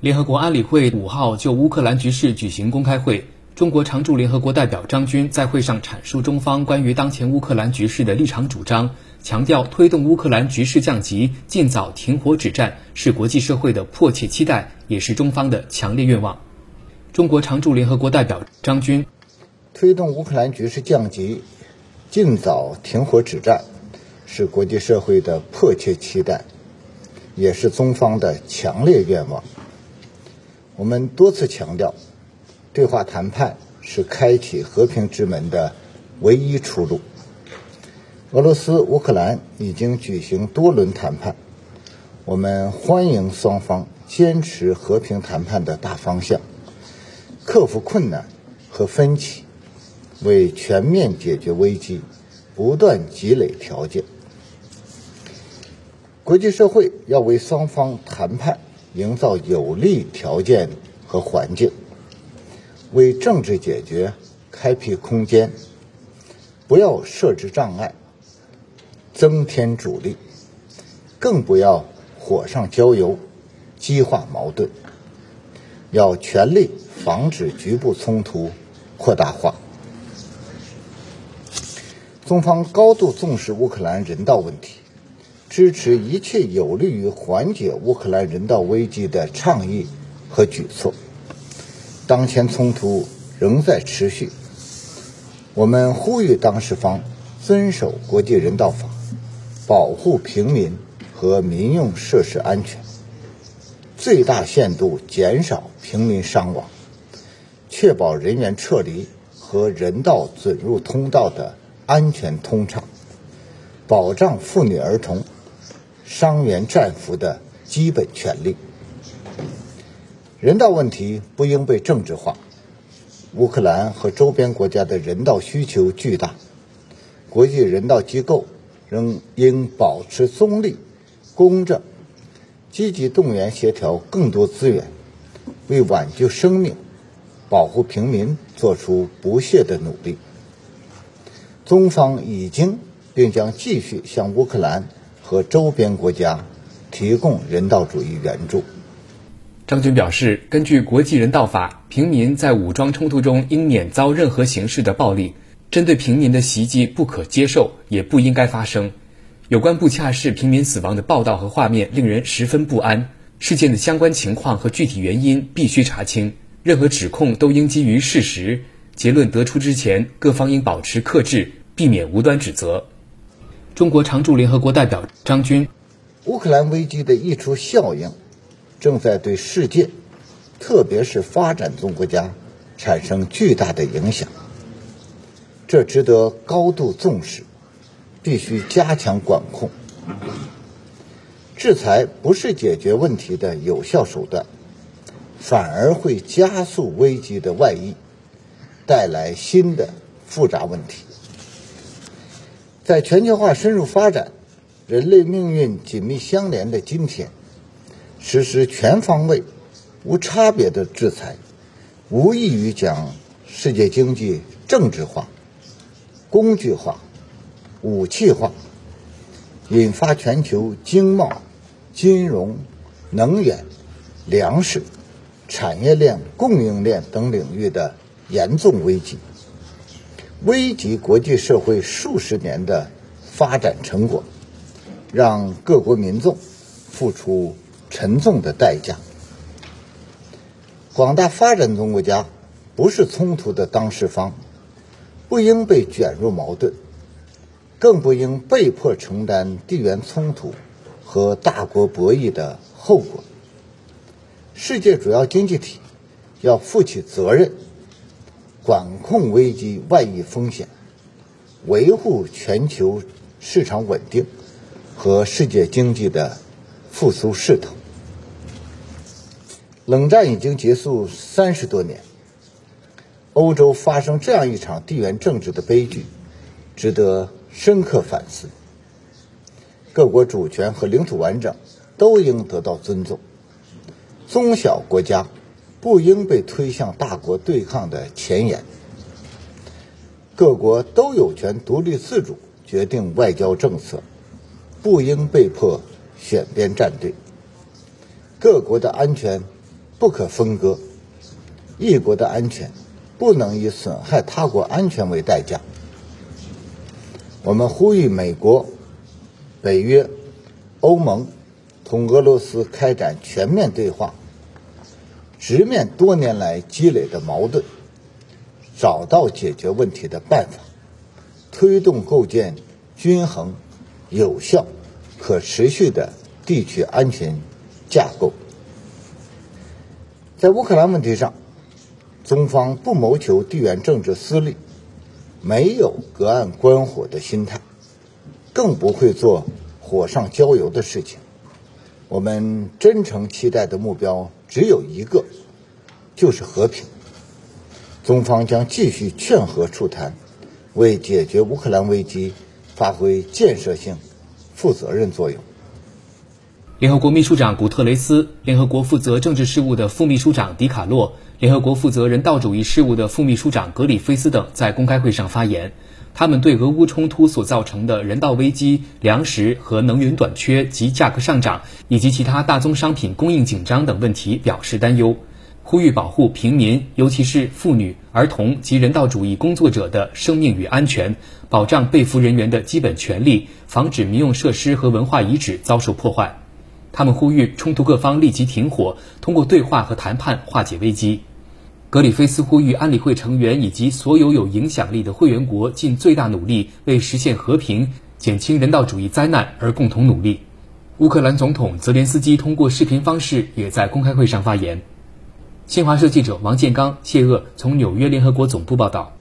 联合国安理会五号就乌克兰局势举行公开会，中国常驻联合国代表张军在会上阐述中方关于当前乌克兰局势的立场主张，强调推动乌克兰局势降级、尽早停火止战是国际社会的迫切期待，也是中方的强烈愿望。中国常驻联合国代表张军推动乌克兰局势降级、尽早停火止战是国际社会的迫切期待，也是中方的强烈愿望。我们多次强调，对话谈判是开启和平之门的唯一出路。俄罗斯、乌克兰已经举行多轮谈判，我们欢迎双方坚持和平谈判的大方向，克服困难和分歧，为全面解决危机不断积累条件。国际社会要为双方谈判。营造有利条件和环境，为政治解决开辟空间，不要设置障碍，增添阻力，更不要火上浇油，激化矛盾。要全力防止局部冲突扩大化。中方高度重视乌克兰人道问题。支持一切有利于缓解乌克兰人道危机的倡议和举措。当前冲突仍在持续，我们呼吁当事方遵守国际人道法，保护平民和民用设施安全，最大限度减少平民伤亡，确保人员撤离和人道准入通道的安全通畅，保障妇女儿童。伤员战俘的基本权利，人道问题不应被政治化。乌克兰和周边国家的人道需求巨大，国际人道机构仍应保持中立、公正，积极动员协调更多资源，为挽救生命、保护平民做出不懈的努力。中方已经并将继续向乌克兰。和周边国家提供人道主义援助。张军表示，根据国际人道法，平民在武装冲突中应免遭任何形式的暴力，针对平民的袭击不可接受，也不应该发生。有关不恰是平民死亡的报道和画面令人十分不安。事件的相关情况和具体原因必须查清，任何指控都应基于事实。结论得出之前，各方应保持克制，避免无端指责。中国常驻联合国代表张军，乌克兰危机的溢出效应，正在对世界，特别是发展中国家产生巨大的影响，这值得高度重视，必须加强管控。制裁不是解决问题的有效手段，反而会加速危机的外溢，带来新的复杂问题。在全球化深入发展、人类命运紧密相连的今天，实施全方位、无差别的制裁，无异于将世界经济政治化、工具化、武器化，引发全球经贸、金融、能源、粮食、产业链、供应链等领域的严重危机。危及国际社会数十年的发展成果，让各国民众付出沉重的代价。广大发展中国家不是冲突的当事方，不应被卷入矛盾，更不应被迫承担地缘冲突和大国博弈的后果。世界主要经济体要负起责任。管控危机外溢风险，维护全球市场稳定和世界经济的复苏势头。冷战已经结束三十多年，欧洲发生这样一场地缘政治的悲剧，值得深刻反思。各国主权和领土完整都应得到尊重，中小国家。不应被推向大国对抗的前沿。各国都有权独立自主决定外交政策，不应被迫选边站队。各国的安全不可分割，一国的安全不能以损害他国安全为代价。我们呼吁美国、北约、欧盟同俄罗斯开展全面对话，直面多年来积累的矛盾，找到解决问题的办法，推动构建均衡、有效、可持续的地区安全架构。在乌克兰问题上，中方不谋求地缘政治私利。没有隔岸观火的心态，更不会做火上浇油的事情。我们真诚期待的目标只有一个，就是和平。中方将继续劝和促谈，为解决乌克兰危机发挥建设性、负责任作用。联合国秘书长古特雷斯、联合国负责政治事务的副秘书长迪卡洛、联合国负责人道主义事务的副秘书长格里菲斯等在公开会上发言。他们对俄乌冲突所造成的人道危机、粮食和能源短缺及价格上涨，以及其他大宗商品供应紧张等问题表示担忧，呼吁保护平民，尤其是妇女、儿童及人道主义工作者的生命与安全，保障被俘人员的基本权利，防止民用设施和文化遗址遭受破坏。他们呼吁冲突各方立即停火，通过对话和谈判化解危机。格里菲斯呼吁安理会成员以及所有有影响力的会员国尽最大努力，为实现和平、减轻人道主义灾难而共同努力。乌克兰总统泽连斯基通过视频方式也在公开会上发言。新华社记者王建刚、谢鄂从纽约联合国总部报道。